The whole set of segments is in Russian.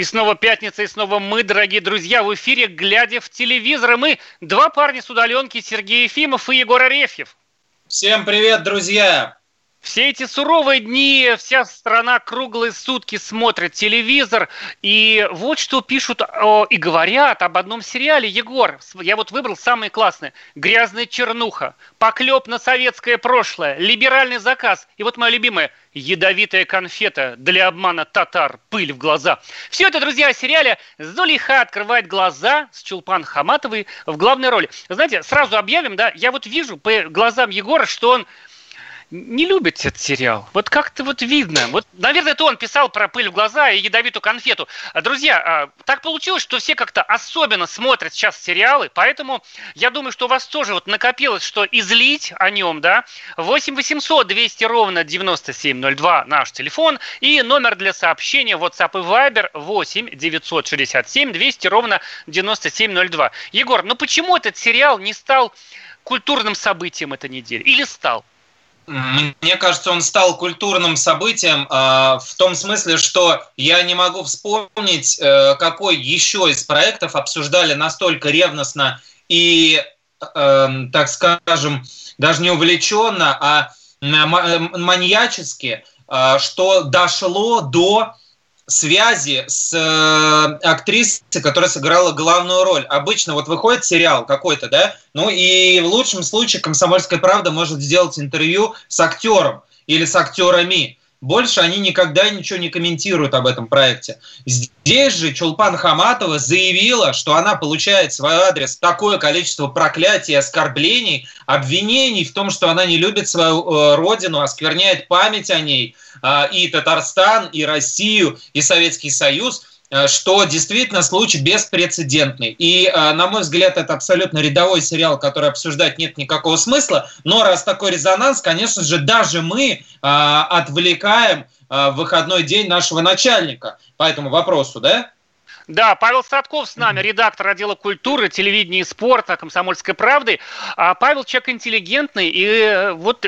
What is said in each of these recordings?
И снова пятница, и снова мы, дорогие друзья, в эфире, глядя в телевизор. И мы два парня с удаленки, Сергей Ефимов и Егор Арефьев. Всем привет, друзья! Все эти суровые дни вся страна круглые сутки смотрит телевизор. И вот что пишут о, и говорят об одном сериале. Егор, я вот выбрал самые классные. «Грязная чернуха», «Поклеп на советское прошлое», «Либеральный заказ». И вот мое любимое «Ядовитая конфета для обмана татар, пыль в глаза». Все это, друзья, о сериале «Зулиха открывает глаза» с Чулпан Хаматовой в главной роли. Знаете, сразу объявим, да, я вот вижу по глазам Егора, что он не любит этот сериал. Вот как-то вот видно. Вот, наверное, это он писал про пыль в глаза и ядовитую конфету. А, друзья, а, так получилось, что все как-то особенно смотрят сейчас сериалы, поэтому я думаю, что у вас тоже вот накопилось, что излить о нем, да. 8 800 200 ровно 9702 наш телефон и номер для сообщения WhatsApp и Viber 8 967 200 ровно 9702. Егор, ну почему этот сериал не стал культурным событием этой недели? Или стал? Мне кажется, он стал культурным событием э, в том смысле, что я не могу вспомнить, э, какой еще из проектов обсуждали настолько ревностно и, э, так скажем, даже не увлеченно, а маньячески, э, что дошло до связи с э, актрисой, которая сыграла главную роль. Обычно вот выходит сериал какой-то, да, ну и в лучшем случае «Комсомольская правда» может сделать интервью с актером или с актерами больше они никогда ничего не комментируют об этом проекте. Здесь же Чулпан Хаматова заявила, что она получает в свой адрес такое количество проклятий, оскорблений, обвинений в том, что она не любит свою э, родину, оскверняет память о ней, э, и Татарстан, и Россию, и Советский Союз – что действительно случай беспрецедентный. И, э, на мой взгляд, это абсолютно рядовой сериал, который обсуждать нет никакого смысла. Но раз такой резонанс, конечно же, даже мы э, отвлекаем в выходной день нашего начальника по этому вопросу, да? Да, Павел Садков с нами, редактор отдела культуры, телевидения и спорта «Комсомольской правды». А Павел человек интеллигентный, и вот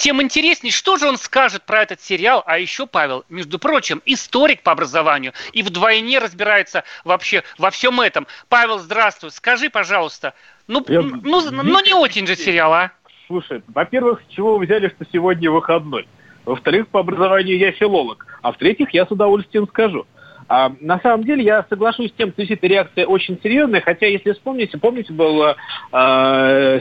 тем интереснее, что же он скажет про этот сериал. А еще Павел, между прочим, историк по образованию и вдвойне разбирается вообще во всем этом. Павел, здравствуй. Скажи, пожалуйста, ну, Я... ну, ну не очень же сериал, а? Слушай, во-первых, с чего вы взяли, что сегодня выходной? Во-вторых, по образованию я филолог. А в-третьих, я с удовольствием скажу. А, на самом деле я соглашусь с тем, что действительно реакция очень серьезная, хотя если вспомните, помните, был э,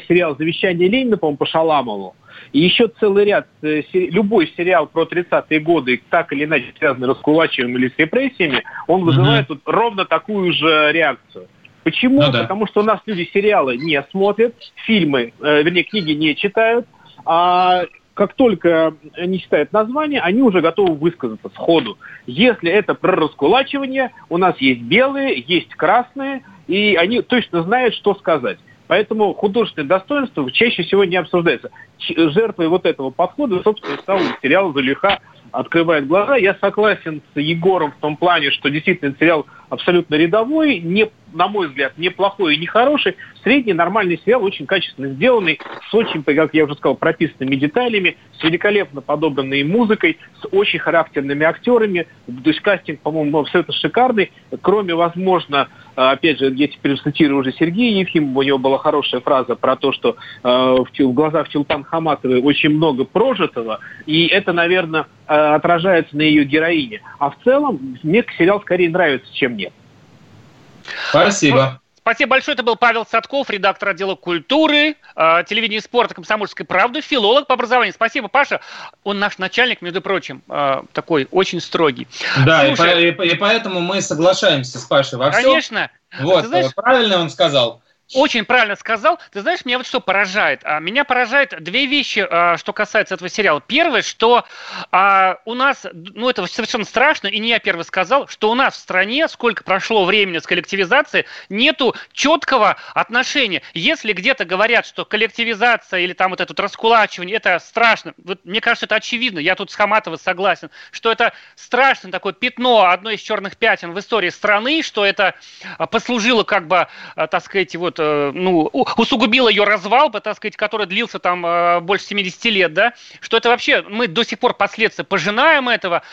сериал «Завещание Ленина», по-моему, по Шаламову, и еще целый ряд, э, любой сериал про 30-е годы, так или иначе связанный с раскулачиванием или с репрессиями, он вызывает угу. вот ровно такую же реакцию. Почему? Ну, да. Потому что у нас люди сериалы не смотрят, фильмы, э, вернее, книги не читают, а как только они читают название, они уже готовы высказаться сходу. Если это про раскулачивание, у нас есть белые, есть красные, и они точно знают, что сказать. Поэтому художественное достоинство чаще всего не обсуждается. Жертвой вот этого подхода, собственно, стал сериал «Залиха открывает глаза». Я согласен с Егором в том плане, что действительно сериал абсолютно рядовой, не, на мой взгляд, неплохой и не хороший. Средний нормальный сериал, очень качественно сделанный, с очень, как я уже сказал, прописанными деталями, с великолепно подобранной музыкой, с очень характерными актерами. То есть кастинг, по-моему, абсолютно шикарный. Кроме, возможно, а, опять же, я теперь цитирую уже Сергея Ефимова, у него была хорошая фраза про то, что э, в, в глазах Чулпан Хаматовой очень много прожитого, и это, наверное, э, отражается на ее героине. А в целом мне сериал скорее нравится, чем. Спасибо. Спасибо большое. Это был Павел Садков, редактор отдела культуры, э, телевидения и спорта «Комсомольской правды», филолог по образованию. Спасибо, Паша. Он наш начальник, между прочим, э, такой очень строгий. Да, Слушай, и, по, и, и поэтому мы соглашаемся с Пашей во всем. Конечно. Вот, знаешь, правильно он сказал. Очень правильно сказал. Ты знаешь, меня вот что поражает? А, меня поражает две вещи, а, что касается этого сериала. Первое, что а, у нас, ну это совершенно страшно, и не я первый сказал, что у нас в стране, сколько прошло времени с коллективизацией, нету четкого отношения. Если где-то говорят, что коллективизация или там вот это вот раскулачивание, это страшно, вот, мне кажется, это очевидно, я тут с Хаматовой согласен, что это страшно такое пятно, одно из черных пятен в истории страны, что это послужило как бы, так сказать, вот ну, усугубило ее развал, так сказать, который длился там э, больше 70 лет, да, что это вообще, мы до сих пор последствия пожинаем этого,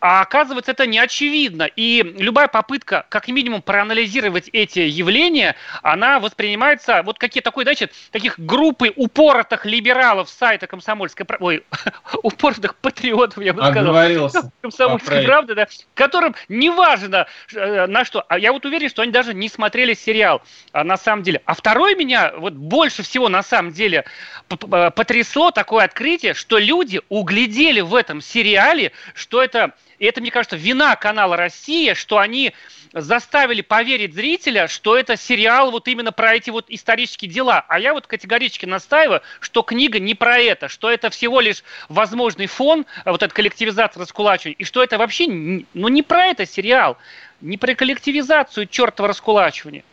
а оказывается, это не очевидно. И любая попытка, как минимум, проанализировать эти явления, она воспринимается, вот какие такой, значит, таких группы упоротых либералов сайта комсомольской, ой, упоротых патриотов, я бы сказал, комсомольской правды, да, которым неважно на что, а я вот уверен, что они даже не смотрели сериал, а, на самом деле. А второй меня вот больше всего на самом деле потрясло такое открытие, что люди углядели в этом сериале, что это, и это, мне кажется, вина канала «Россия», что они заставили поверить зрителя, что это сериал вот именно про эти вот исторические дела. А я вот категорически настаиваю, что книга не про это, что это всего лишь возможный фон, вот эта коллективизация, раскулачивания, и что это вообще, ну не про это сериал, не про коллективизацию чертова раскулачивания.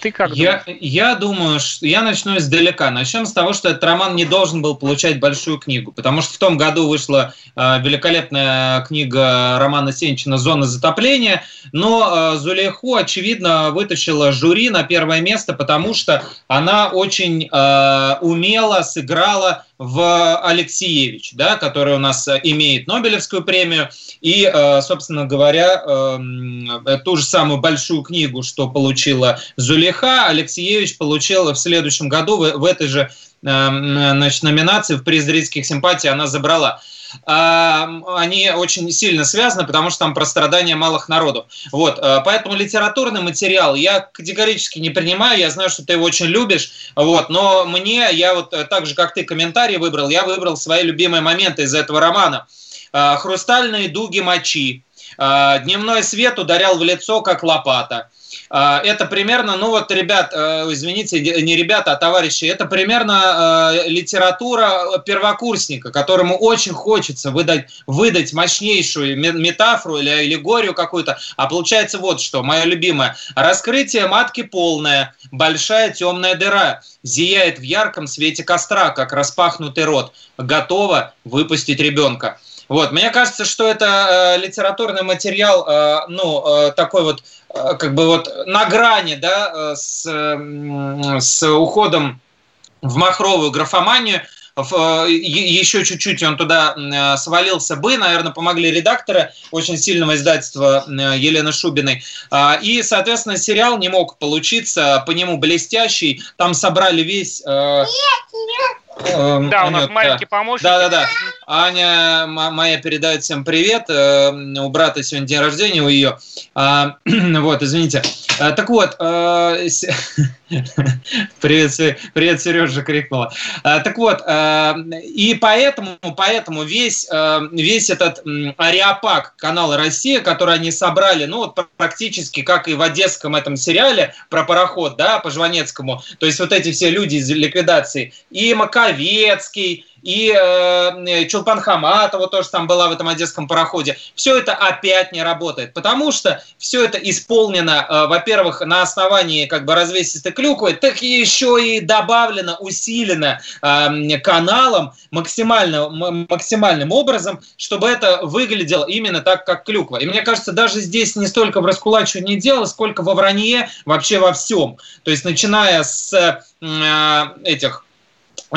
Ты как я, думаешь? Я думаю, что я начну издалека. Начнем с того, что этот роман не должен был получать большую книгу, потому что в том году вышла э, великолепная книга романа Сенчина «Зона затопления», но э, Зулейху, очевидно, вытащила жюри на первое место, потому что она очень э, умело сыграла в Алексеевич, да, который у нас имеет Нобелевскую премию, и, э, собственно говоря, эм, ту же самую большую книгу, что получила Зулейха, Алексеевич получила в следующем году в, в этой же значит, номинации в приз зрительских симпатий она забрала. А, они очень сильно связаны, потому что там про страдания малых народов. Вот, а, поэтому литературный материал я категорически не принимаю, я знаю, что ты его очень любишь, вот, но мне, я вот э, так же, как ты комментарий выбрал, я выбрал свои любимые моменты из этого романа. А, Хрустальные дуги мочи, дневной свет ударял в лицо, как лопата – а, это примерно, ну вот, ребят, э, извините, не ребята, а товарищи, это примерно э, литература первокурсника, которому очень хочется выдать, выдать мощнейшую метафору или аллегорию какую-то, а получается вот что, мое любимое. Раскрытие матки полное, большая темная дыра, зияет в ярком свете костра, как распахнутый рот, готова выпустить ребенка. Вот, мне кажется, что это э, литературный материал, э, ну, э, такой вот, э, как бы вот на грани, да, э, с, э, с уходом в махровую графоманию. Э, еще чуть-чуть он туда э, свалился бы, наверное, помогли редакторы очень сильного издательства э, Елены Шубиной. Э, и, соответственно, сериал не мог получиться, по нему блестящий. Там собрали весь... Э, Эм, да, у нас Анют, маленький помощник. Да, да, да. Аня моя передает всем привет. Э, у брата сегодня день рождения у ее. А, вот, извините. А, так вот, э, привет, привет, Сережа крикнула. А, так вот, и поэтому, поэтому весь, весь этот ариапак канала Россия, который они собрали, ну вот практически как и в одесском этом сериале про пароход, да, по Жванецкому, то есть вот эти все люди из ликвидации, и Маковецкий, и э, Чулпан Хаматова тоже там была в этом одесском пароходе. Все это опять не работает, потому что все это исполнено, э, во-первых, на основании как бы развесистой клюквы, так еще и добавлено, усилено э, каналом максимально, максимальным образом, чтобы это выглядело именно так, как клюква. И мне кажется, даже здесь не столько в раскулачивании дела, сколько во вранье вообще во всем. То есть начиная с э, этих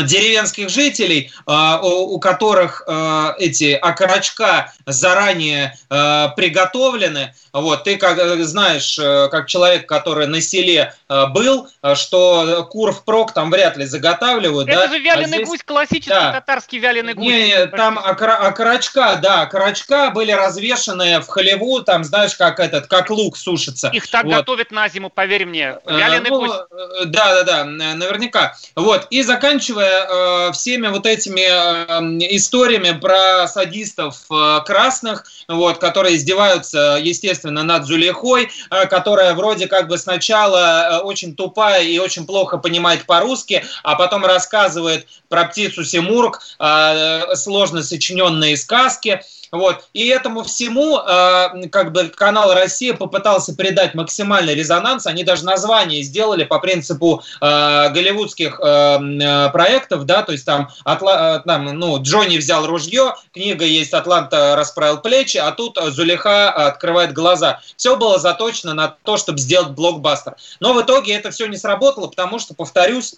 деревенских жителей, а, у которых а, эти окорочка заранее а, приготовлены. Вот, ты как знаешь, э, как человек, который на селе был, что кур впрок там вряд ли заготавливают. Это да? же вяленый а здесь... гусь, классический да. татарский вяленый гусь. Не, не там окорочка, да, окорочка были развешаны в халеву, там, знаешь, как этот, как лук сушится. Их так вот. готовят на зиму, поверь мне. Вяленый ну, гусь. Э, да, да, да, наверняка. Вот, и заканчивая заканчивая э, всеми вот этими э, историями про садистов э, красных, вот, которые издеваются, естественно, над Зулейхой, э, которая вроде как бы сначала э, очень тупая и очень плохо понимает по-русски, а потом рассказывает про птицу Симург, э, сложно сочиненные сказки. Вот. И этому всему э, как бы канал Россия попытался придать максимальный резонанс. Они даже название сделали по принципу э, голливудских э, проектов проектов, да, то есть там, Атла, там ну, Джонни взял ружье, книга есть «Атланта расправил плечи», а тут Зулиха открывает глаза. Все было заточено на то, чтобы сделать блокбастер. Но в итоге это все не сработало, потому что, повторюсь,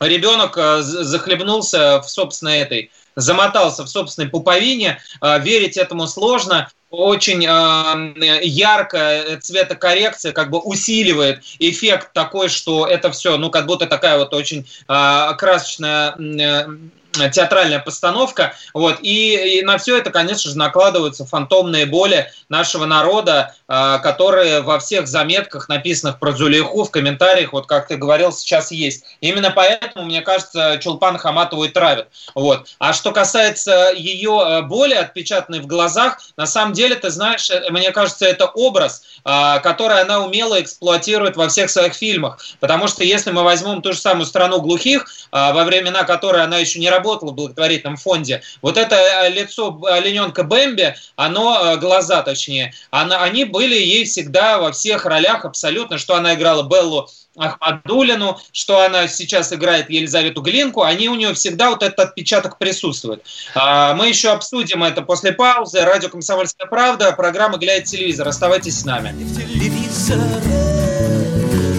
ребенок захлебнулся в собственной этой замотался в собственной пуповине, верить этому сложно, очень э, яркая цветокоррекция как бы усиливает эффект такой, что это все, ну, как будто такая вот очень э, красочная э, театральная постановка, вот, и, и на все это, конечно же, накладываются фантомные боли нашего народа, э, которые во всех заметках, написанных про Зулейху, в комментариях, вот как ты говорил, сейчас есть. Именно поэтому, мне кажется, Чулпан Хаматову и травят. Вот. А что касается ее э, боли, отпечатанной в глазах, на самом деле, ты знаешь, э, мне кажется, это образ, э, который она умело эксплуатирует во всех своих фильмах. Потому что если мы возьмем ту же самую страну глухих, э, во времена которой она еще не работала в благотворительном фонде. Вот это э, лицо олененка Бэмби, оно, э, глаза точнее, она, они были ей всегда во всех ролях абсолютно, что она играла Беллу Ахмадулину, что она сейчас играет Елизавету Глинку, они у нее всегда вот этот отпечаток присутствует. А, мы еще обсудим это после паузы. Радио «Комсомольская правда», программа «Глядя телевизор». Оставайтесь с нами. Телевизор,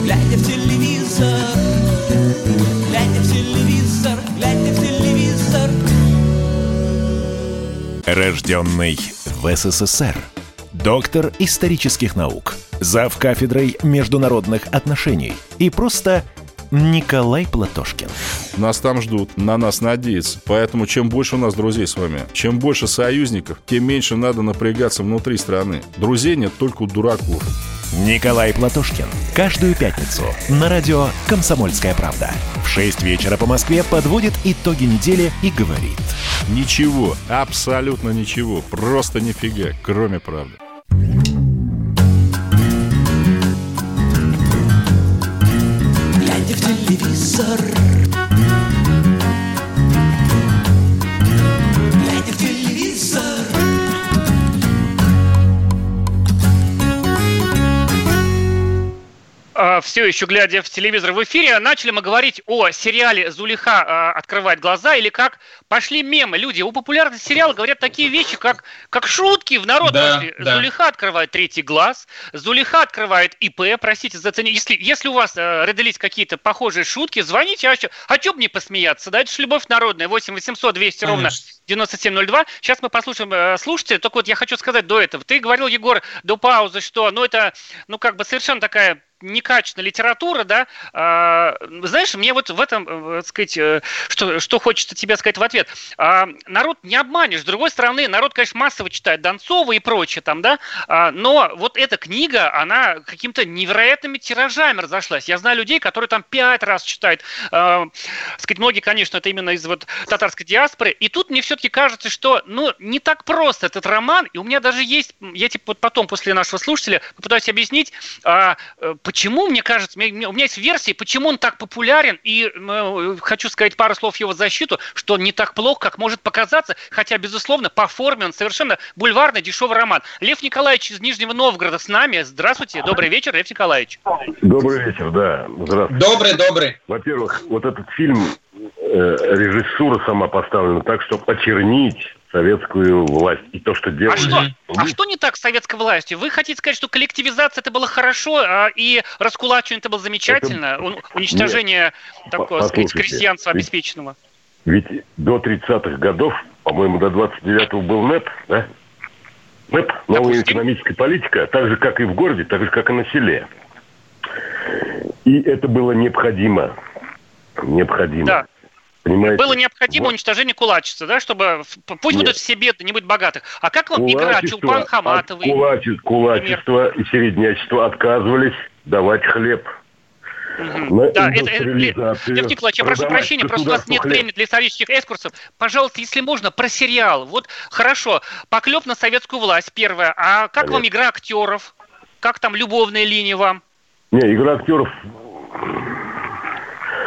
глядя в телевизор, глядя в телевизор, глядя Рожденный в СССР. Доктор исторических наук. Зав кафедрой международных отношений. И просто Николай Платошкин. Нас там ждут, на нас надеются. Поэтому чем больше у нас друзей с вами, чем больше союзников, тем меньше надо напрягаться внутри страны. Друзей нет только у дураков. Николай Платошкин. Каждую пятницу на радио «Комсомольская правда». В 6 вечера по Москве подводит итоги недели и говорит. Ничего, абсолютно ничего, просто нифига, кроме правды. Глядя в телевизор, все еще глядя в телевизор в эфире, начали мы говорить о сериале «Зулиха а, открывает глаза» или как пошли мемы. Люди у популярности сериала говорят такие вещи, как, как шутки в народ да, пошли. Да. «Зулиха открывает третий глаз», «Зулиха открывает ИП», простите за цене. Если, если у вас э, родились какие-то похожие шутки, звоните, а что, а что бы не посмеяться? Да, это же любовь народная, 8 800 200 Конечно. ровно 9702. Сейчас мы послушаем э, слушателя. Только вот я хочу сказать до этого. Ты говорил, Егор, до паузы, что ну это, ну как бы совершенно такая некачественная литература, да, а, знаешь, мне вот в этом, э, так сказать, э, что, что хочется тебе сказать в ответ. А, народ не обманешь. С другой стороны, народ, конечно, массово читает Донцова и прочее там, да, а, но вот эта книга, она каким-то невероятными тиражами разошлась. Я знаю людей, которые там пять раз читают. А, сказать, многие, конечно, это именно из вот татарской диаспоры. И тут мне все-таки кажется, что, ну, не так просто этот роман, и у меня даже есть, я типа вот потом после нашего слушателя попытаюсь объяснить, э, почему, мне кажется, у меня есть версии, почему он так популярен, и э, хочу сказать пару слов в его защиту, что он не так плохо, как может показаться, хотя, безусловно, по форме он совершенно бульварный, дешевый роман. Лев Николаевич из Нижнего Новгорода с нами. Здравствуйте, добрый вечер, Лев Николаевич. Добрый вечер, да. Здравствуйте. Добрый, добрый. Во-первых, вот этот фильм, э, режиссура сама поставлена так, чтобы очернить советскую власть и то, что делали. А что, а что не так с советской властью? Вы хотите сказать, что коллективизация это было хорошо, а и раскулачивание это было замечательно? Это... Уничтожение Нет. такого, сказать, крестьянства ведь, обеспеченного? Ведь до 30-х годов, по-моему, до 29-го был НЭП, да? НЭП, новая Допустим. экономическая политика, так же, как и в городе, так же, как и на селе. И это было необходимо. Необходимо. Да. Понимаете? Было необходимо вот. уничтожение кулачества, да, чтобы пусть Нет. будут все бедные, не будет богатых. А как вам игра Чулпан Хаматовой? Кулачество, кулачество и середнячество отказывались давать хлеб. Угу. Да, это, это, Лев Николаевич, я прошу прощения, просто у нас нет хлеб. времени для исторических экскурсов. Пожалуйста, если можно, про сериал. Вот хорошо, поклеп на советскую власть, первое. А как Понятно. вам игра актеров? Как там любовная линия вам? Не, игра актеров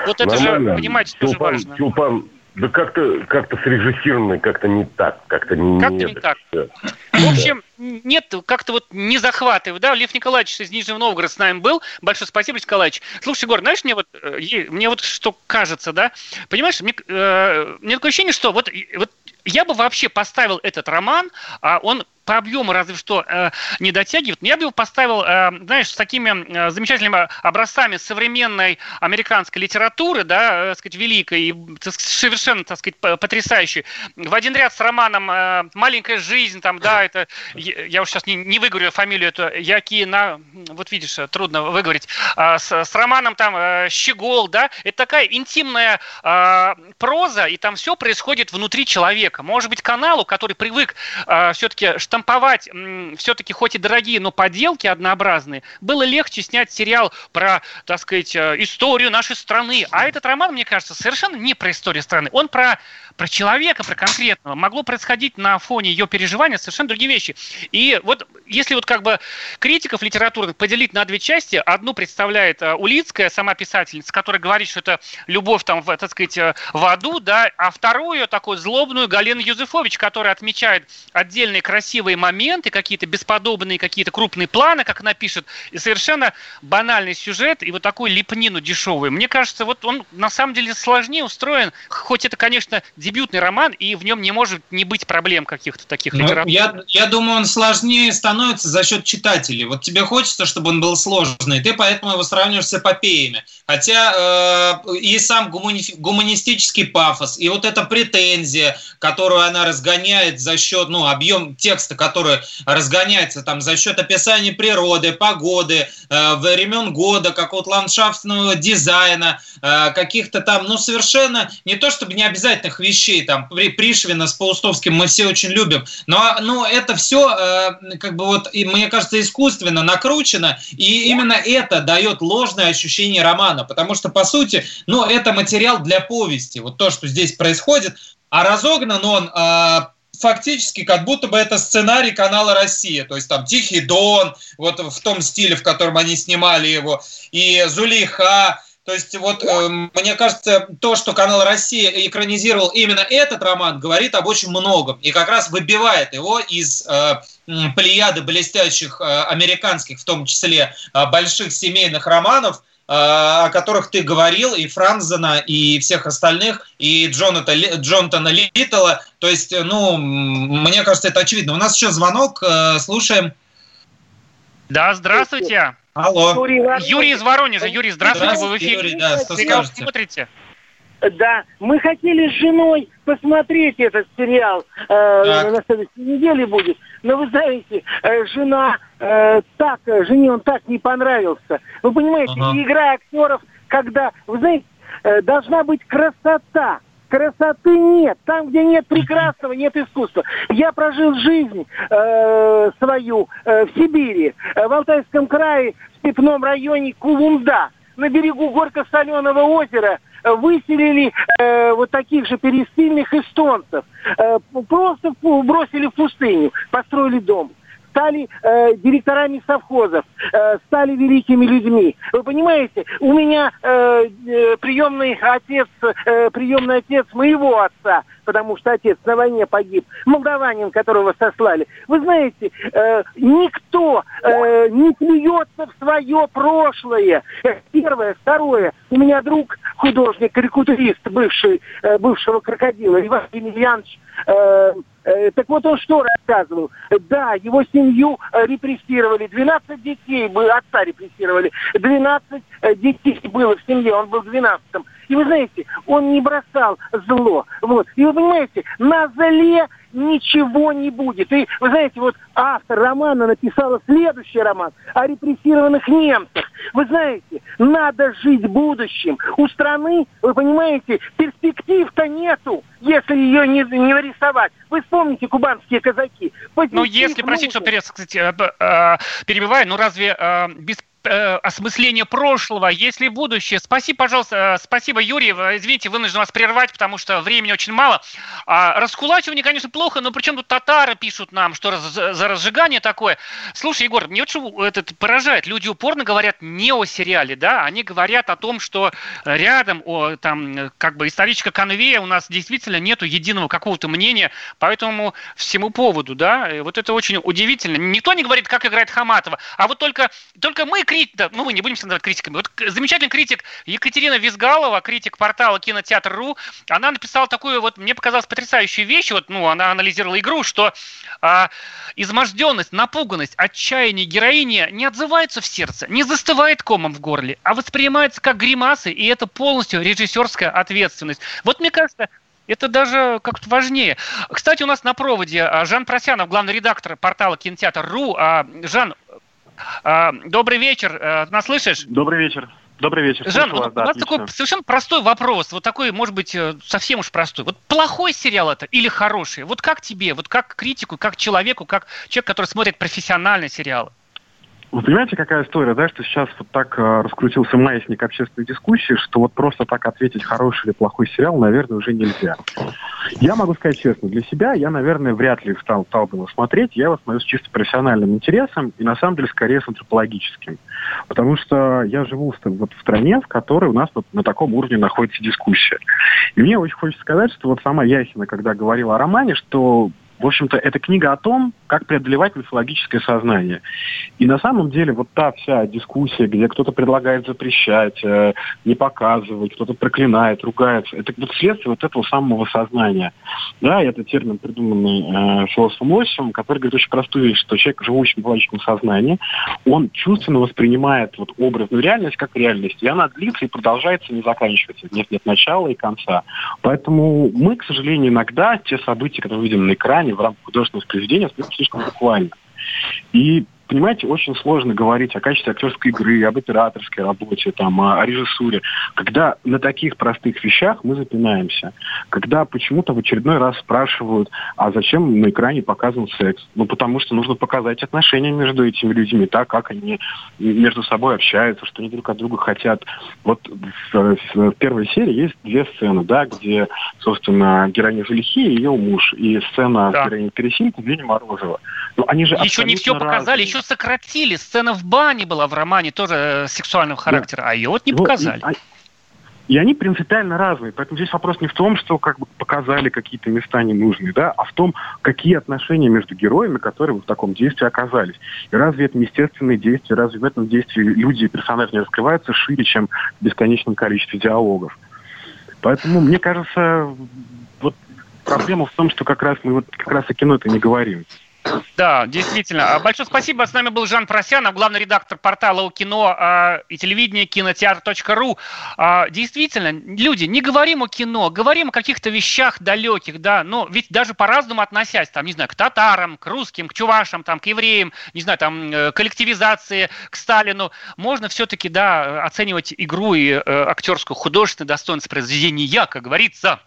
вот это Нормально. же, понимаете, тоже Чулпан, важно. Чулпан Да как-то как срежиссировано, как-то не так. Как-то не, как не, так. В общем, нет, как-то вот не захватывает. Да, Лев Николаевич из Нижнего Новгорода с нами был. Большое спасибо, Лев Николаевич. Слушай, Егор, знаешь, мне вот, э, мне вот что кажется, да? Понимаешь, мне, э, мне такое ощущение, что вот, вот я бы вообще поставил этот роман, а он по объему разве что э, не дотягивает. Но я бы его поставил, э, знаешь, с такими э, замечательными образцами современной американской литературы, да, э, сказать, великой и так, совершенно, так сказать, потрясающей. В один ряд с романом э, «Маленькая жизнь», там, да, это, я, я уж сейчас не, не выговорю фамилию эту, Якина, вот видишь, трудно выговорить, э, с, с романом там э, «Щегол», да, это такая интимная э, проза, и там все происходит внутри человека. Может быть, каналу, который привык э, все-таки штамповать все-таки хоть и дорогие, но поделки однообразные, было легче снять сериал про, так сказать, э, историю нашей страны. А этот роман, мне кажется, совершенно не про историю страны. Он про про человека, про конкретного, могло происходить на фоне ее переживания совершенно другие вещи. И вот если вот как бы критиков литературных поделить на две части, одну представляет э, Улицкая, сама писательница, которая говорит, что это любовь там, в, так сказать, э, в аду, да, а вторую такую злобную Галину Юзефович, которая отмечает отдельные красивые моменты, какие-то бесподобные, какие-то крупные планы, как она пишет, и совершенно банальный сюжет, и вот такую лепнину дешевую. Мне кажется, вот он на самом деле сложнее устроен, хоть это, конечно, дебютный роман, и в нем не может не быть проблем каких-то таких ну, Я, я думаю, он сложнее становится за счет читателей. Вот тебе хочется, чтобы он был сложный, ты поэтому его сравниваешь с эпопеями. Хотя э, и сам гумани, гуманистический пафос, и вот эта претензия, которую она разгоняет за счет, ну, объем текста, который разгоняется там за счет описания природы, погоды, э, времен года, какого-то ландшафтного дизайна, э, каких-то там, ну, совершенно не то чтобы не обязательных вещей, вещей, там, при, Пришвина с Паустовским мы все очень любим, но, но это все, э, как бы вот, и, мне кажется, искусственно накручено, и именно это дает ложное ощущение романа, потому что, по сути, ну, это материал для повести, вот то, что здесь происходит, а разогнан он э, фактически как будто бы это сценарий канала «Россия». То есть там «Тихий дон», вот в том стиле, в котором они снимали его, и «Зулейха», то есть вот э, мне кажется, то, что канал «Россия» экранизировал именно этот роман, говорит об очень многом. И как раз выбивает его из э, плеяды блестящих э, американских, в том числе э, больших семейных романов, о которых ты говорил, и Франзена, и всех остальных, и Джоната, Джонатана Литтла. То есть, ну, мне кажется, это очевидно. У нас еще звонок, э, слушаем. Да, здравствуйте. Алло. Юрий, Юрий из Воронежа. Юрий, здравствуйте, здравствуйте вы в эфире. Юрий, да, что скажете? смотрите? Да, мы хотели с женой посмотреть этот сериал. Э, на следующей неделе будет. Но вы знаете, э, жена э, так, жене он так не понравился. Вы понимаете, ага. игра актеров, когда, вы знаете, э, должна быть красота. Красоты нет. Там, где нет прекрасного, нет искусства. Я прожил жизнь э, свою э, в Сибири, э, в Алтайском крае, в степном районе Кулунда, на берегу горько-соленого озера выселили э, вот таких же перестильных эстонцев. Э, просто бросили в пустыню, построили дом стали э, директорами совхозов, э, стали великими людьми. Вы понимаете, у меня э, э, приемный отец, э, приемный отец моего отца, потому что отец на войне погиб, молдаванин, которого сослали. Вы знаете, э, никто э, не плюется в свое прошлое. Первое. Второе. У меня друг, художник, карикатурист, бывший, э, бывшего крокодила, Иван Емельянович, э, Э, так вот он что рассказывал? Да, его семью э, репрессировали, 12 детей, отца репрессировали, 12 э, детей было в семье, он был 12-м. И вы знаете, он не бросал зло. Вот. И вы понимаете, на зле ничего не будет. И вы знаете, вот автор романа написала следующий роман о репрессированных немцах. Вы знаете, надо жить будущим. У страны, вы понимаете, перспектив-то нету, если ее не, не нарисовать. Вы вспомните кубанские казаки. Позитив ну, если, простите, что э, э, перебиваю, ну разве э, без э, осмысление прошлого, есть ли будущее. Спасибо, пожалуйста, э, спасибо, Юрий. Извините, вынужден вас прервать, потому что времени очень мало. А, раскулачивание, конечно, плохо, но причем тут татары пишут нам, что за разжигание такое. Слушай, Егор, мне вот этот поражает. Люди упорно говорят не о сериале, да, они говорят о том, что рядом, о, там, как бы исторической конве у нас действительно нету единого какого-то мнения по этому всему поводу, да. И вот это очень удивительно. Никто не говорит, как играет Хаматова, а вот только, только мы критики, да, ну мы не будем себя называть критиками. Вот замечательный критик Екатерина Визгалова, критик портала Кинотеатр.ру, она написала такую вот, мне показалось, потрясающую вещь, вот, ну, она анализировала игру, что а, изможденность, напуганность, отчаяние героини не отзываются в сердце, не застывает комом в горле, а воспринимается как гримасы, и это полностью режиссерская ответственность. Вот мне кажется, это даже как-то важнее. Кстати, у нас на проводе а, Жан Просянов, главный редактор портала Кинотеатр.ру. А, Жан, добрый вечер. Э, нас слышишь? Добрый вечер. Добрый вечер. Жан, вот вас, да, у нас отлично. такой совершенно простой вопрос, вот такой, может быть, э, совсем уж простой. Вот плохой сериал это или хороший? Вот как тебе, вот как критику, как человеку, как человек, который смотрит профессиональные сериалы? Вы понимаете, какая история, да, что сейчас вот так э, раскрутился маятник общественной дискуссии, что вот просто так ответить, хороший или плохой сериал, наверное, уже нельзя. Я могу сказать честно, для себя я, наверное, вряд ли стал, стал бы его смотреть. Я его смотрю с чисто профессиональным интересом и, на самом деле, скорее с антропологическим. Потому что я живу вот в стране, в которой у нас вот на таком уровне находится дискуссия. И мне очень хочется сказать, что вот сама Яхина, когда говорила о романе, что в общем-то, это книга о том, как преодолевать мифологическое сознание. И на самом деле вот та вся дискуссия, где кто-то предлагает запрещать, э, не показывать, кто-то проклинает, ругается, это вот следствие вот этого самого сознания. Да, это термин, придуманный э, философом Лосевым, который говорит очень простую вещь, что человек, живущий в мифологическом сознании, он чувственно воспринимает вот образную реальность как реальность, и она длится и продолжается, не заканчивается. Нет, нет начала и конца. Поэтому мы, к сожалению, иногда те события, которые видим на экране, в рамках художественного произведения слишком буквально. И понимаете, очень сложно говорить о качестве актерской игры, об операторской работе, там, о, режиссуре, когда на таких простых вещах мы запинаемся. Когда почему-то в очередной раз спрашивают, а зачем на экране показан секс? Ну, потому что нужно показать отношения между этими людьми, так, как они между собой общаются, что они друг от друга хотят. Вот в, в первой серии есть две сцены, да, где, собственно, героиня Залихи и ее муж, и сцена да. героини Пересилька, Евгения Морозова. Ну, они же еще не все показали, разные. еще сократили. Сцена в бане была в романе тоже э, сексуального характера, да. а ее вот не показали. Вот, и, а, и они принципиально разные. Поэтому здесь вопрос не в том, что как бы показали какие-то места ненужные, да, а в том, какие отношения между героями, которые в таком действии оказались. И разве это естественные действия, разве в этом действии люди и персонажи не раскрываются шире, чем в бесконечном количестве диалогов? Поэтому, мне кажется, вот проблема в том, что как раз мы вот как раз о кино-то не говорим. Да, действительно. А, большое спасибо. С нами был Жан Просянов, главный редактор портала кино а, и телевидения кинотеатр.ру. А, действительно, люди, не говорим о кино, говорим о каких-то вещах далеких, да, но ведь даже по-разному относясь, там, не знаю, к татарам, к русским, к чувашам, там, к евреям, не знаю, там, э, коллективизации, к Сталину, можно все-таки, да, оценивать игру и э, актерскую художественное достоинство произведения, как говорится.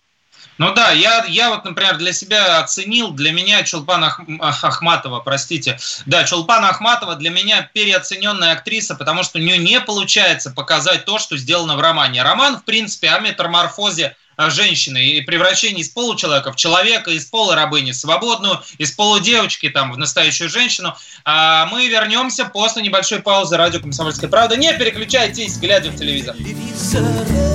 Ну да, я, я вот, например, для себя оценил, для меня Чулпан Ах, Ахматова, простите, да, Чулпан Ахматова для меня переоцененная актриса, потому что у нее не получается показать то, что сделано в романе. Роман, в принципе, о метаморфозе а, женщины и превращении из получеловека в человека, из пола рабыни в свободную, из полудевочки там в настоящую женщину. А мы вернемся после небольшой паузы радио «Комсомольская правда». Не переключайтесь, глядя в телевизор. Глядя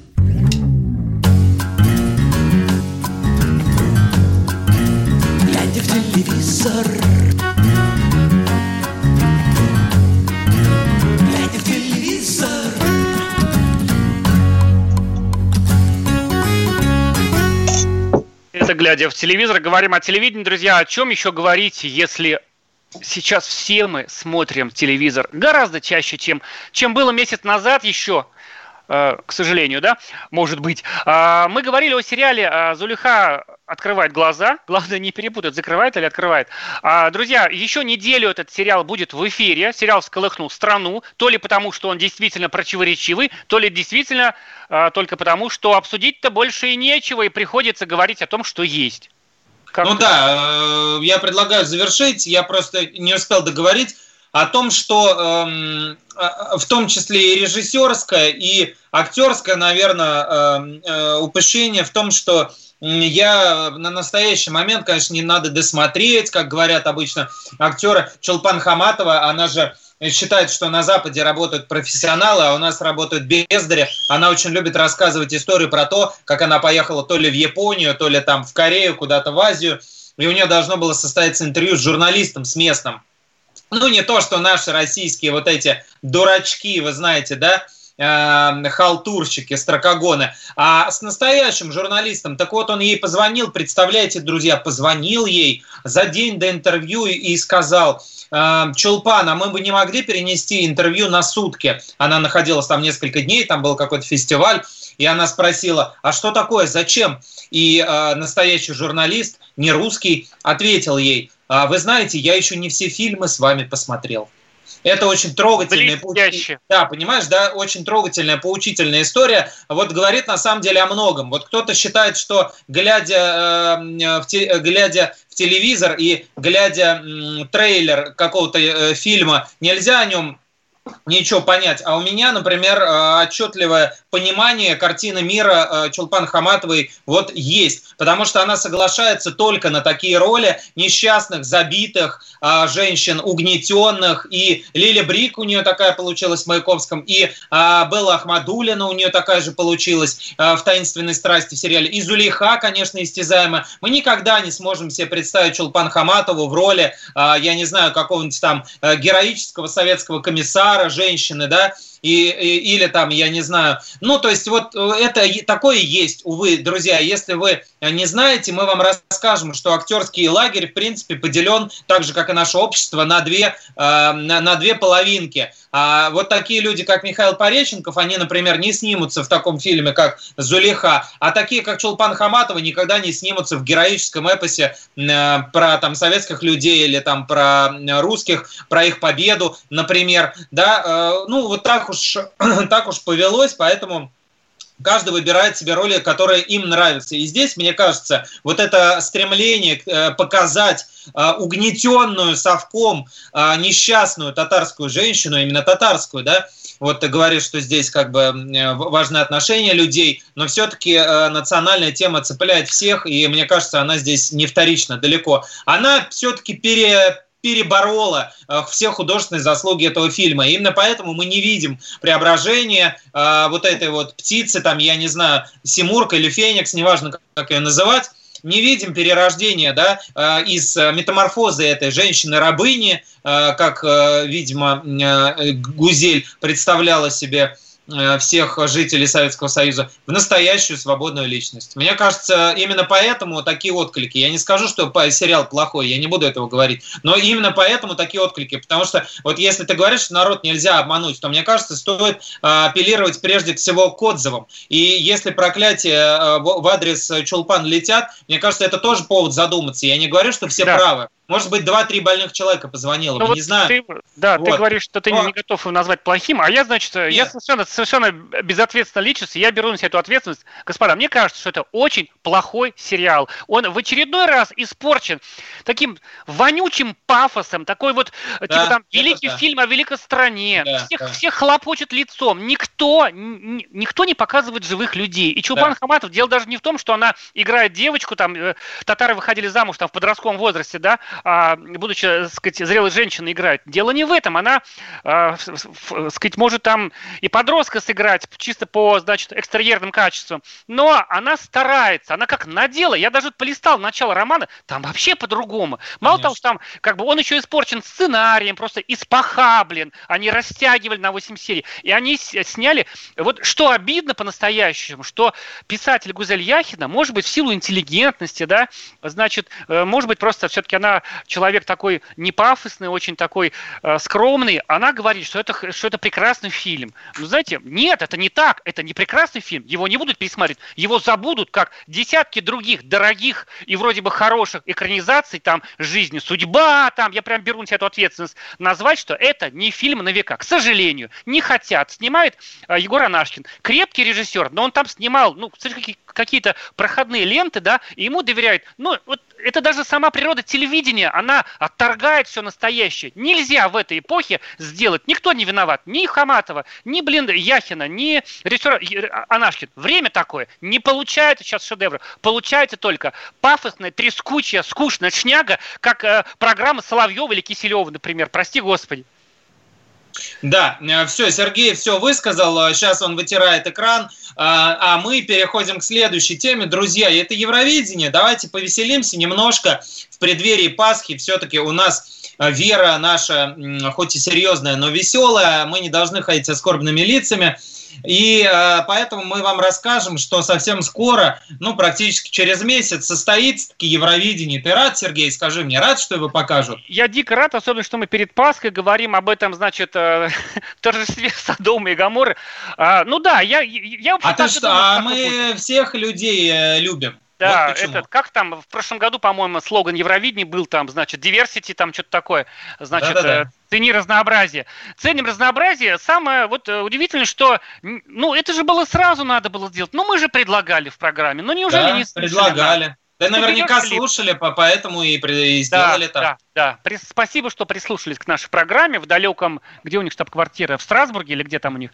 Телевизор Глядя в телевизор Это глядя в телевизор, говорим о телевидении, друзья. О чем еще говорить, если сейчас все мы смотрим телевизор гораздо чаще, чем, чем было месяц назад еще, э, к сожалению, да, может быть. А, мы говорили о сериале а, «Зулиха открывает глаза». Главное не перепутать, закрывает или открывает. А, друзья, еще неделю этот сериал будет в эфире. Сериал всколыхнул страну. То ли потому, что он действительно противоречивый, то ли действительно а, только потому, что обсудить-то больше и нечего, и приходится говорить о том, что есть. Как ну ты- да, э, я предлагаю завершить. Я просто не успел договорить о том, что эм, э, в том числе и режиссерское, и актерское, наверное, эм, э, упущение в том, что я на настоящий момент, конечно, не надо досмотреть, как говорят обычно актеры. Чулпан Хаматова, она же считает, что на Западе работают профессионалы, а у нас работают бездари. Она очень любит рассказывать историю про то, как она поехала то ли в Японию, то ли там в Корею, куда-то в Азию, и у нее должно было состояться интервью с журналистом, с местным. Ну, не то, что наши российские вот эти дурачки, вы знаете, да, э, халтурщики, строкогоны, а с настоящим журналистом. Так вот, он ей позвонил, представляете, друзья, позвонил ей за день до интервью и- и сказал, э, Чулпан, а мы бы не могли перенести интервью на сутки? Она находилась там несколько дней, там был какой-то фестиваль, и она спросила, а что такое, зачем? И э, настоящий журналист, не русский, ответил ей, «А вы знаете, я еще не все фильмы с вами посмотрел. Это очень трогательная, Блестяще. да, понимаешь, да, очень трогательная, поучительная история. Вот говорит на самом деле о многом. Вот кто-то считает, что глядя, э, в, те- глядя в телевизор и глядя м, трейлер какого-то э, фильма, нельзя о нем ничего понять. А у меня, например, э, отчетливое понимание картины мира э, Чулпан Хаматовой вот есть. Потому что она соглашается только на такие роли несчастных, забитых э, женщин, угнетенных. И Лиля Брик у нее такая получилась в Маяковском. И Белла Ахмадулина у нее такая же получилась в «Таинственной страсти» в сериале. И Зулейха, конечно, истязаемая. Мы никогда не сможем себе представить Чулпан Хаматову в роли, я не знаю, какого-нибудь там героического советского комиссара, женщины, да, и, и- или там, я не знаю. Ну, то есть вот э, это такое есть, увы, друзья. Если вы не знаете, мы вам расскажем, что актерский лагерь, в принципе, поделен так же, как и наше общество, на две, э, на, на две половинки. А вот такие люди, как Михаил Пореченков, они, например, не снимутся в таком фильме, как «Зулиха», а такие, как Чулпан Хаматова, никогда не снимутся в героическом эпосе э, про там советских людей или там про русских, про их победу, например, да, ну вот так уж, так уж повелось, поэтому каждый выбирает себе роли, которые им нравятся. И здесь, мне кажется, вот это стремление э, показать э, угнетенную совком э, несчастную татарскую женщину, именно татарскую, да, вот ты говоришь, что здесь как бы важны отношения людей, но все-таки национальная тема цепляет всех, и мне кажется, она здесь не вторична далеко. Она все-таки пере переборола э, все художественные заслуги этого фильма. И именно поэтому мы не видим преображения э, вот этой вот птицы, там, я не знаю, Симурка или Феникс, неважно, как ее называть, не видим перерождения да, э, из э, метаморфозы этой женщины-рабыни, э, как, видимо, Гузель представляла себе всех жителей Советского Союза в настоящую свободную личность. Мне кажется, именно поэтому такие отклики. Я не скажу, что сериал плохой, я не буду этого говорить, но именно поэтому такие отклики. Потому что вот если ты говоришь, что народ нельзя обмануть, то мне кажется, стоит э, апеллировать прежде всего к отзывам. И если проклятия э, в в адрес Чулпан летят, мне кажется, это тоже повод задуматься. Я не говорю, что все правы. Может быть, два-три больных человека позвонило, ну, вот не знаю. Ты, да, вот. ты говоришь, что ты Но... не готов его назвать плохим, а я, значит, Нет. я совершенно, совершенно безответственная личность, я беру на себя эту ответственность. Господа, мне кажется, что это очень плохой сериал. Он в очередной раз испорчен таким вонючим пафосом, такой вот, да, типа там, великий да. фильм о великой стране, да, всех, да. всех хлопочет лицом, никто, никто не показывает живых людей. И Чулпан да. Хаматов, дело даже не в том, что она играет девочку, там, э, татары выходили замуж там в подростковом возрасте, да, будучи, так сказать, зрелой женщиной играет. Дело не в этом, она, а, так сказать, может там и подростка сыграть чисто по, значит, экстерьерным качествам, но она старается, она как надела, я даже полистал начало романа, там вообще по-другому. Мало Конечно. того, что там, как бы, он еще испорчен сценарием, просто испохаблен, они растягивали на 8 серий, и они сняли, вот что обидно по-настоящему, что писатель Гузель Яхина, может быть, в силу интеллигентности, да, значит, э, может быть, просто все-таки она человек такой не пафосный, очень такой э, скромный, она говорит, что это, что это прекрасный фильм. Но знаете, нет, это не так, это не прекрасный фильм, его не будут пересматривать, его забудут, как десятки других дорогих и вроде бы хороших экранизаций, там, «Жизнь и судьба», там, я прям беру на себя эту ответственность, назвать, что это не фильм на века. К сожалению, не хотят. Снимает э, Егор Анашкин. Крепкий режиссер, но он там снимал, ну, какие-то проходные ленты, да, и ему доверяют. Ну, вот это даже сама природа телевидения, она отторгает все настоящее. Нельзя в этой эпохе сделать. Никто не виноват. Ни Хаматова, ни, блин, Яхина, ни режиссера Анашкин. Время такое. Не получается сейчас шедевр. Получается только пафосная, трескучая, скучная шняга, как э, программа Соловьева или Киселева, например. Прости господи. Да, э, все, Сергей все высказал, сейчас он вытирает экран, а, а мы переходим к следующей теме. Друзья, это Евровидение, давайте повеселимся немножко в преддверии Пасхи, все-таки у нас э, вера наша, хоть и серьезная, но веселая, мы не должны ходить со скорбными лицами, и э, поэтому мы вам расскажем, что совсем скоро, ну, практически через месяц состоится таки Евровидение. Ты рад, Сергей? Скажи мне, рад, что его покажут? Я дико рад, особенно, что мы перед Пасхой говорим об этом, значит, э, торжестве Содома и Гаморы. А, ну да, я, я А ты что, думаю, а мы будет. всех людей э, любим. Да, вот этот, как там, в прошлом году, по-моему, слоган Евровидения был там, значит, diversity, там что-то такое, значит, Да-да-да. Э, цени разнообразие. Ценим разнообразие. Самое вот э, удивительное, что, ну, это же было сразу надо было сделать. Ну, мы же предлагали в программе. Ну, неужели да, не предлагали. Да, наверняка слушали, поэтому и, и сделали да, так. Да, да. Спасибо, что прислушались к нашей программе в далеком, где у них штаб-квартира, в Страсбурге или где там у них?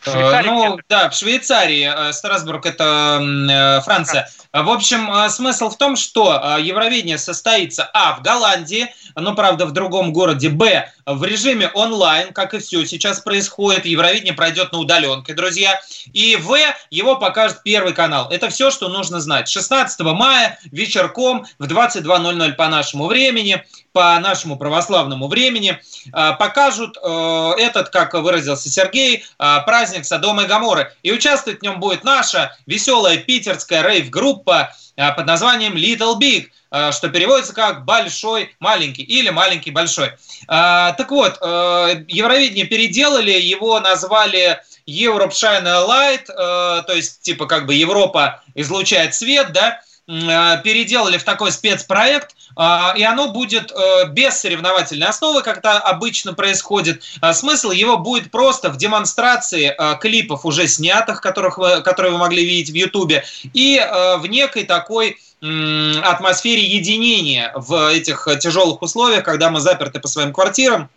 В Швейцарии? Ну, да, в Швейцарии. Э, Страсбург – это э, Франция. В общем, э, смысл в том, что Евровидение состоится, а, в Голландии, но, правда, в другом городе, б, в режиме онлайн, как и все сейчас происходит. Евровидение пройдет на удаленке, друзья. И в, его покажет Первый канал. Это все, что нужно знать. 16 мая вечерком в 22.00 по нашему времени, по нашему православному времени, а, покажут э, этот, как выразился Сергей, а, праздник Содома и Гаморы. И участвовать в нем будет наша веселая питерская рейв-группа а, под названием Little Big, что переводится как «большой маленький» или «маленький большой». Так вот, э, Евровидение переделали, его назвали Europe Shine Light, э, то есть типа как бы Европа излучает свет, да, переделали в такой спецпроект, э, и оно будет э, без соревновательной основы, как это обычно происходит. Смысл его будет просто в демонстрации клипов, уже снятых, которых вы, которые вы могли видеть в Ютубе, и в некой такой атмосфере единения в этих тяжелых условиях, когда мы заперты по своим квартирам.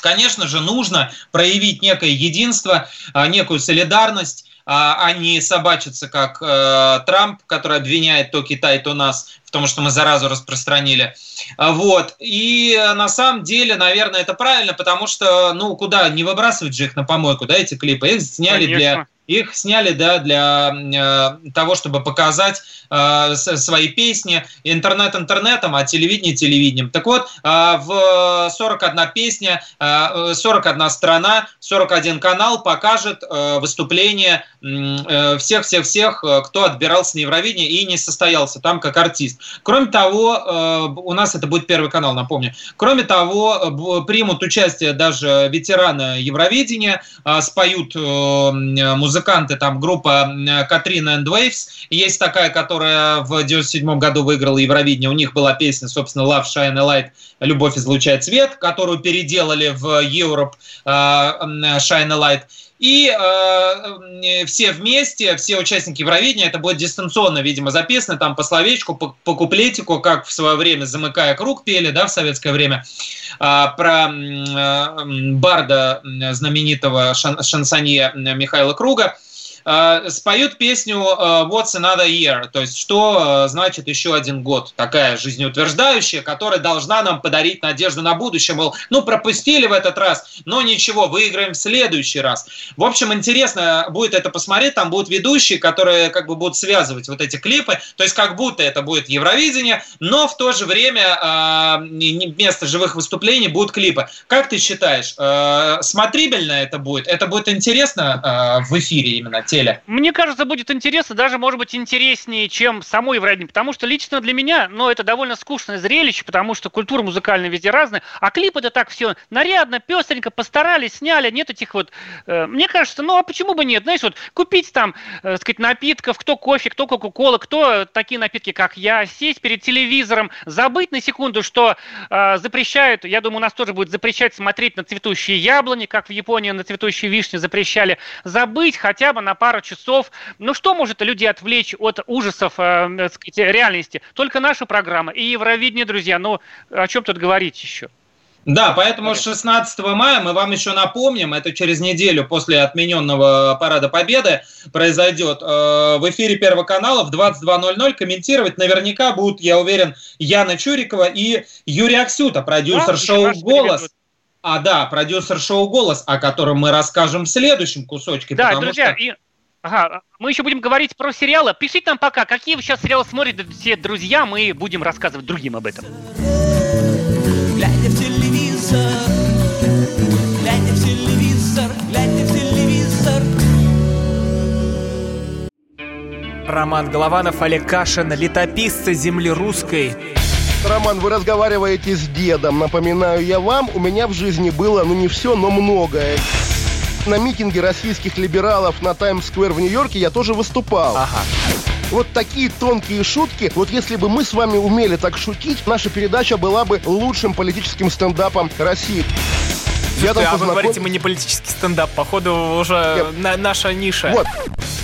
Конечно же, нужно проявить некое единство, некую солидарность, а, а не собачиться, как э, Трамп, который обвиняет то Китай, то нас в том, что мы заразу распространили. А, вот. И на самом деле, наверное, это правильно, потому что, ну, куда, не выбрасывать же их на помойку, да, эти клипы. Их сняли Конечно. для их сняли да, для э, того, чтобы показать э, свои песни. Интернет интернетом, а телевидение телевидением. Так вот, э, в 41 песня, э, 41 страна, 41 канал покажет э, выступление всех-всех-всех, э, кто отбирался на Евровидение и не состоялся там как артист. Кроме того, э, у нас это будет Первый канал, напомню. Кроме того, примут участие даже ветераны Евровидения, споют музыканты музыканты, там группа Катрина and Waves, есть такая, которая в 97 году выиграла Евровидение, у них была песня, собственно, Love, Shine a Light, Любовь излучает свет, которую переделали в Europe Shine a Light. И э, все вместе, все участники Евровидения, это будет дистанционно, видимо, записано, там по словечку, по, по куплетику, как в свое время «Замыкая круг» пели, да, в советское время, э, про э, барда знаменитого шан, шансонье Михаила Круга – Э, споют песню э, What's Another Year, то есть что э, значит еще один год, такая жизнеутверждающая, которая должна нам подарить надежду на будущее, мол, ну пропустили в этот раз, но ничего, выиграем в следующий раз. В общем, интересно будет это посмотреть, там будут ведущие, которые как бы будут связывать вот эти клипы, то есть как будто это будет Евровидение, но в то же время вместо живых выступлений будут клипы. Как ты считаешь, смотрибельно это будет? Это будет интересно в эфире именно? Теле? Мне кажется, будет интересно, даже, может быть, интереснее, чем самой Евровидение, потому что лично для меня, ну, это довольно скучное зрелище, потому что культура музыкальная везде разная, а клип это так все нарядно, пестренько, постарались, сняли, нет этих вот... Э, мне кажется, ну, а почему бы нет? Знаешь, вот купить там, э, сказать, напитков, кто кофе, кто кока-кола, кто такие напитки, как я, сесть перед телевизором, забыть на секунду, что э, запрещают, я думаю, у нас тоже будет запрещать смотреть на цветущие яблони, как в Японии на цветущие вишни запрещали, забыть хотя бы на пару часов. Ну что может людей отвлечь от ужасов э, сказать, реальности? Только наша программа и Евровидение, друзья. Ну о чем тут говорить еще? Да, поэтому 16 мая мы вам еще напомним, это через неделю после отмененного Парада Победы произойдет. Э, в эфире Первого канала в 22.00 комментировать наверняка будут, я уверен, Яна Чурикова и Юрий Аксюта, продюсер да, шоу «Голос». А, да, продюсер шоу «Голос», о котором мы расскажем в следующем кусочке. Да, друзья, что... и Ага, мы еще будем говорить про сериалы. Пишите нам пока, какие вы сейчас сериалы смотрите, все друзья, мы будем рассказывать другим об этом. Глядя в телевизор, глядя в телевизор, глядя в телевизор. Роман Голованов, Олег Кашин, летописцы земли русской. Роман, вы разговариваете с дедом. Напоминаю я вам, у меня в жизни было, ну не все, но многое. На митинге российских либералов на Таймс-сквер в Нью-Йорке я тоже выступал. Ага. Вот такие тонкие шутки, вот если бы мы с вами умели так шутить, наша передача была бы лучшим политическим стендапом России. Я там а познаком... вы говорите, мы не политический стендап, походу уже на, наша ниша. Вот.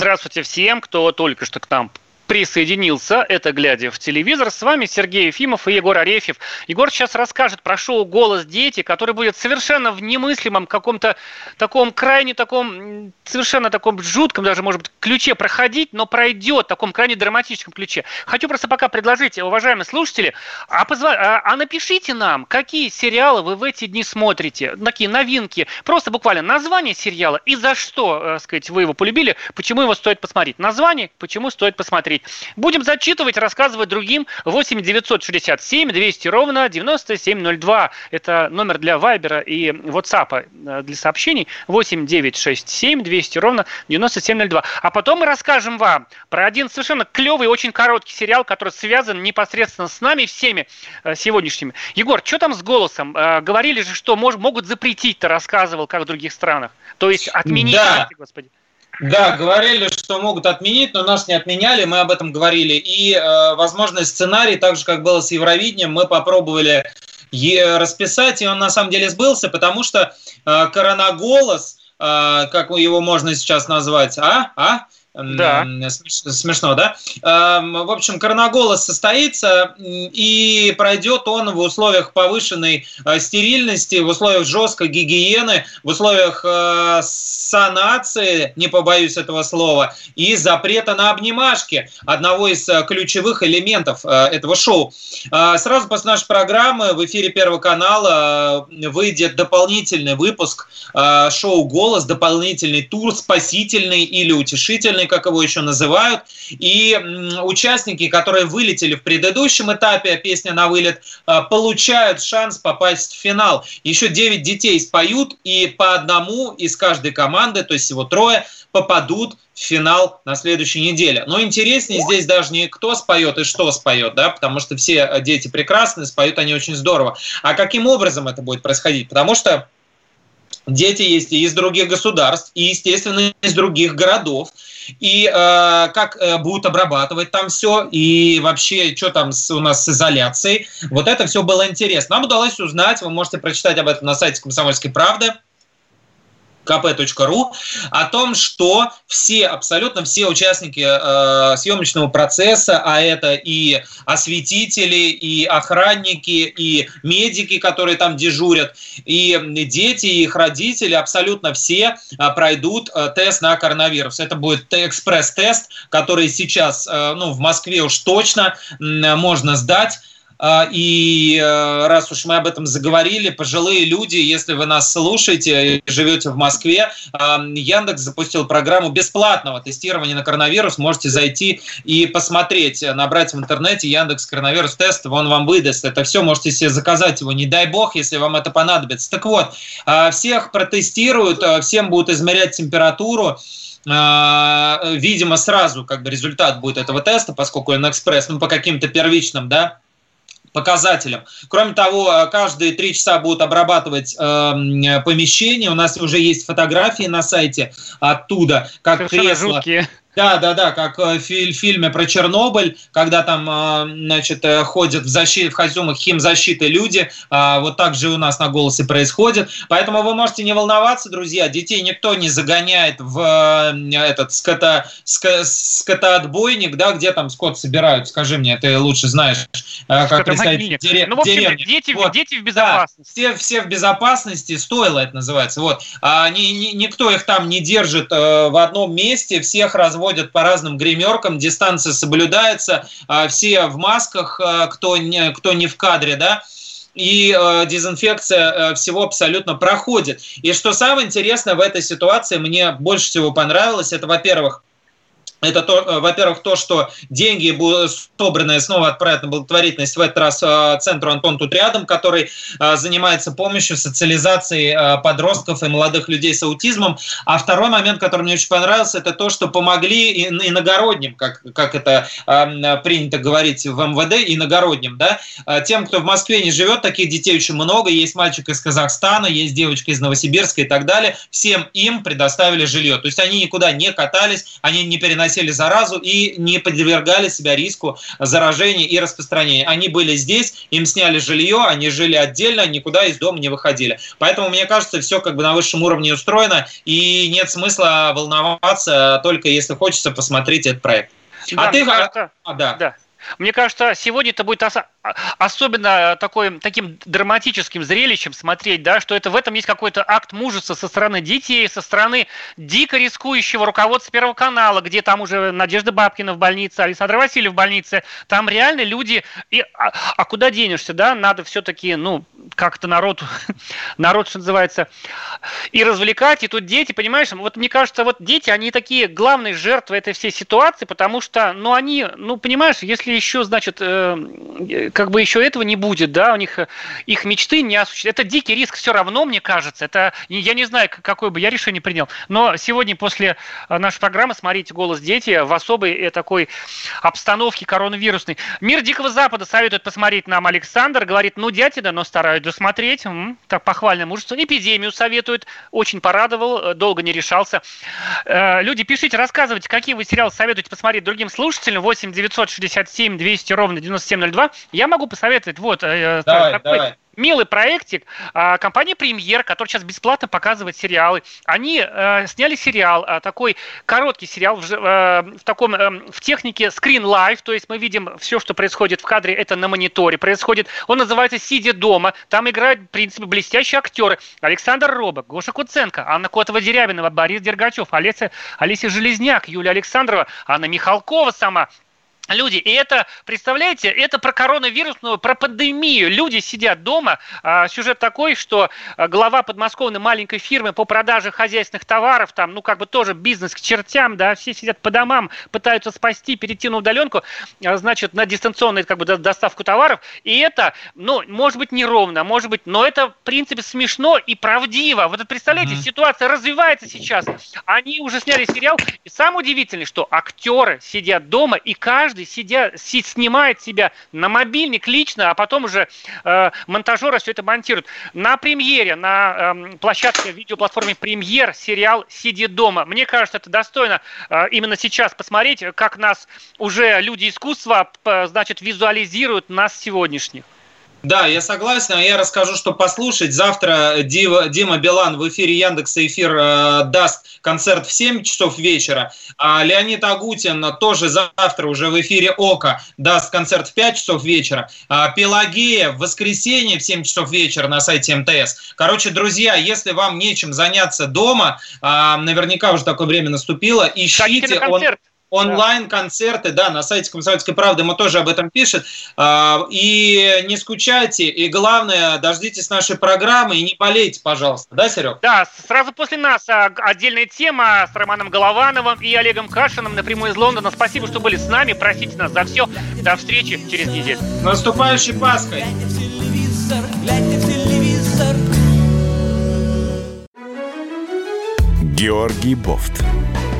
Здравствуйте всем, кто только что к нам присоединился. Это «Глядя в телевизор». С вами Сергей Ефимов и Егор Арефьев. Егор сейчас расскажет про шоу «Голос дети», который будет совершенно в немыслимом каком-то таком крайне таком, совершенно таком жутком даже, может быть, ключе проходить, но пройдет в таком крайне драматическом ключе. Хочу просто пока предложить, уважаемые слушатели, а, позва... а, а напишите нам, какие сериалы вы в эти дни смотрите, такие новинки, просто буквально название сериала и за что, так э, сказать, вы его полюбили, почему его стоит посмотреть. Название, почему стоит посмотреть Будем зачитывать, рассказывать другим. 8 967 200 ровно 9702. Это номер для Вайбера и WhatsApp э, для сообщений. 8 967 200 ровно 9702. А потом мы расскажем вам про один совершенно клевый, очень короткий сериал, который связан непосредственно с нами всеми э, сегодняшними. Егор, что там с голосом? Э, говорили же, что могут запретить, ты рассказывал, как в других странах. То есть отменить, да. господи. Да, говорили, что могут отменить, но нас не отменяли, мы об этом говорили. И, э, возможно, сценарий, так же, как было с Евровидением, мы попробовали расписать, и он на самом деле сбылся, потому что э, коронаголос, э, как его можно сейчас назвать, а? А? Да. Смешно, да? Эм, в общем, коронаголос состоится, и пройдет он в условиях повышенной э, стерильности, в условиях жесткой гигиены, в условиях э, санации, не побоюсь этого слова, и запрета на обнимашки, одного из э, ключевых элементов этого шоу. Сразу после нашей программы в эфире Первого канала выйдет дополнительный выпуск шоу «Голос», дополнительный тур, спасительный или утешительный, отдельный, как его еще называют. И участники, которые вылетели в предыдущем этапе, песня на вылет, а, получают шанс попасть в финал. Еще 9 детей споют, и по одному из каждой команды, то есть всего трое, попадут в финал на следующей неделе. Но интереснее здесь даже не кто споет и что споет, да, потому что все дети прекрасные, споют они очень здорово. А каким образом это будет происходить? Потому что дети есть и из других государств, и, естественно, из других городов. И э, как э, будут обрабатывать там все, и вообще, что там с, у нас с изоляцией. Вот это все было интересно. Нам удалось узнать, вы можете прочитать об этом на сайте «Комсомольской правды» kp.ru о том, что все, абсолютно все участники э, съемочного процесса, а это и осветители, и охранники, и медики, которые там дежурят, и дети, и их родители, абсолютно все э, пройдут э, тест на коронавирус. Это будет экспресс-тест, который сейчас, э, ну, в Москве уж точно э, можно сдать и э, раз уж мы об этом заговорили, пожилые люди, если вы нас слушаете и живете в Москве, а, Яндекс запустил программу бесплатного тестирования на коронавирус. Можете зайти и посмотреть, набрать в интернете Яндекс коронавирус тест, он вам выдаст. Это все, можете себе заказать его, не дай бог, если вам это понадобится. Так вот, а, всех протестируют, всем будут измерять температуру, видимо, сразу как бы результат будет этого теста, поскольку он экспресс, ну, по каким-то первичным, да, показателям. Кроме того, каждые три часа будут обрабатывать э, помещение. У нас уже есть фотографии на сайте оттуда, как Совершенно кресло. Жуткие. Да, да, да, как в фильме про Чернобыль, когда там, э, значит, э, ходят в, защите, в костюмах химзащиты люди, вот так же у нас на голосе происходит. Поэтому вы можете не волноваться, друзья, детей никто не загоняет в этот ското, скотоотбойник, да, где там скот собирают, скажи мне, ты лучше знаешь, как представить дерев... ну, в общем, деревню. Дети, вот. дети в безопасности. Да, все, все в безопасности, стоило это называется. Вот. А, ни, ни, никто их там не держит э, в одном месте, всех разводит разводят по разным гримеркам, дистанция соблюдается, а, все в масках, а, кто не, кто не в кадре, да, и э, дезинфекция э, всего абсолютно проходит. И что самое интересное в этой ситуации, мне больше всего понравилось, это, во-первых, это, то, э, во-первых, то, что деньги, собранные, снова отправят на благотворительность, в этот раз э, центру Антон тут рядом, который э, занимается помощью социализации подростков и молодых людей с аутизмом. А второй момент, который мне очень понравился, это то, что помогли иногородним, как, как это принято говорить в МВД, иногородним, да, тем, кто в Москве не живет, таких детей очень много, есть мальчик из Казахстана, есть девочка из Новосибирска и так далее, всем им предоставили жилье. То есть они никуда не катались, они не переносили переносили заразу и не подвергали себя риску заражения и распространения. Они были здесь, им сняли жилье, они жили отдельно, никуда из дома не выходили. Поэтому, мне кажется, все как бы на высшем уровне устроено, и нет смысла волноваться, только если хочется посмотреть этот проект. Да, а ты... Кажется, а, да. да. Мне кажется, сегодня это будет особенно такой, таким драматическим зрелищем смотреть, да, что это в этом есть какой-то акт мужества со стороны детей, со стороны дико рискующего руководства Первого канала, где там уже Надежда Бабкина в больнице, Александр Васильев в больнице, там реально люди, и, а, а куда денешься, да, надо все-таки, ну, как-то народ, народ, что называется, и развлекать, и тут дети, понимаешь, вот мне кажется, вот дети, они такие главные жертвы этой всей ситуации, потому что, ну, они, ну, понимаешь, если еще, значит, э, как бы еще этого не будет, да, у них э, их мечты не осуществляются. Это дикий риск все равно, мне кажется. Это, я не знаю, какое бы я решение принял, но сегодня после э, нашей программы «Смотрите голос дети» в особой э, такой обстановке коронавирусной. Мир Дикого Запада советует посмотреть нам Александр, говорит, ну, дятина, но стараюсь досмотреть, м-м, так похвальное мужество. Эпидемию советует, очень порадовал, долго не решался. Люди, пишите, рассказывайте, какие вы сериалы советуете посмотреть другим слушателям. 8 967 200 ровно 9702. Я могу посоветовать, вот, э, давай, такой давай. милый проектик. А, компания «Премьер», которая сейчас бесплатно показывает сериалы, они э, сняли сериал, э, такой короткий сериал в, э, в таком, э, в технике Screen Live, то есть мы видим все, что происходит в кадре, это на мониторе происходит. Он называется «Сидя дома». Там играют, в принципе, блестящие актеры. Александр Робок, Гоша Куценко, Анна Котова-Дерябинова, Борис Дергачев, Олеся, Олеся Железняк, Юлия Александрова, Анна Михалкова сама – люди. И это, представляете, это про коронавирусную, про пандемию. Люди сидят дома. А, сюжет такой, что а, глава подмосковной маленькой фирмы по продаже хозяйственных товаров, там, ну, как бы тоже бизнес к чертям, да, все сидят по домам, пытаются спасти, перейти на удаленку, а, значит, на дистанционную, как бы, доставку товаров. И это, ну, может быть, неровно, может быть, но это, в принципе, смешно и правдиво. Вот представляете, mm-hmm. ситуация развивается сейчас. Они уже сняли сериал. И самое удивительное, что актеры сидят дома, и каждый каждый сидя, си, снимает себя на мобильник лично, а потом уже э, монтажеры все это монтируют. На премьере, на э, площадке видеоплатформе премьер сериал «Сиди дома». Мне кажется, это достойно э, именно сейчас посмотреть, как нас уже люди искусства, э, значит, визуализируют нас сегодняшних. Да, я согласен. Я расскажу, что послушать. Завтра Дива, Дима Билан в эфире Яндекса эфир э, даст концерт в 7 часов вечера. А Леонид Агутин тоже завтра уже в эфире ОКО даст концерт в 5 часов вечера. А Пелагея в воскресенье в 7 часов вечера на сайте МТС. Короче, друзья, если вам нечем заняться дома, а, наверняка уже такое время наступило, ищите... Он онлайн-концерты, да, на сайте «Комсомольской правды» мы тоже об этом пишет. А, и не скучайте, и главное, дождитесь нашей программы и не болейте, пожалуйста. Да, Серег? Да, сразу после нас а, отдельная тема с Романом Головановым и Олегом Кашиным напрямую из Лондона. Спасибо, что были с нами, простите нас за все. До встречи через неделю. Наступающей Пасхой! Георгий Бофт.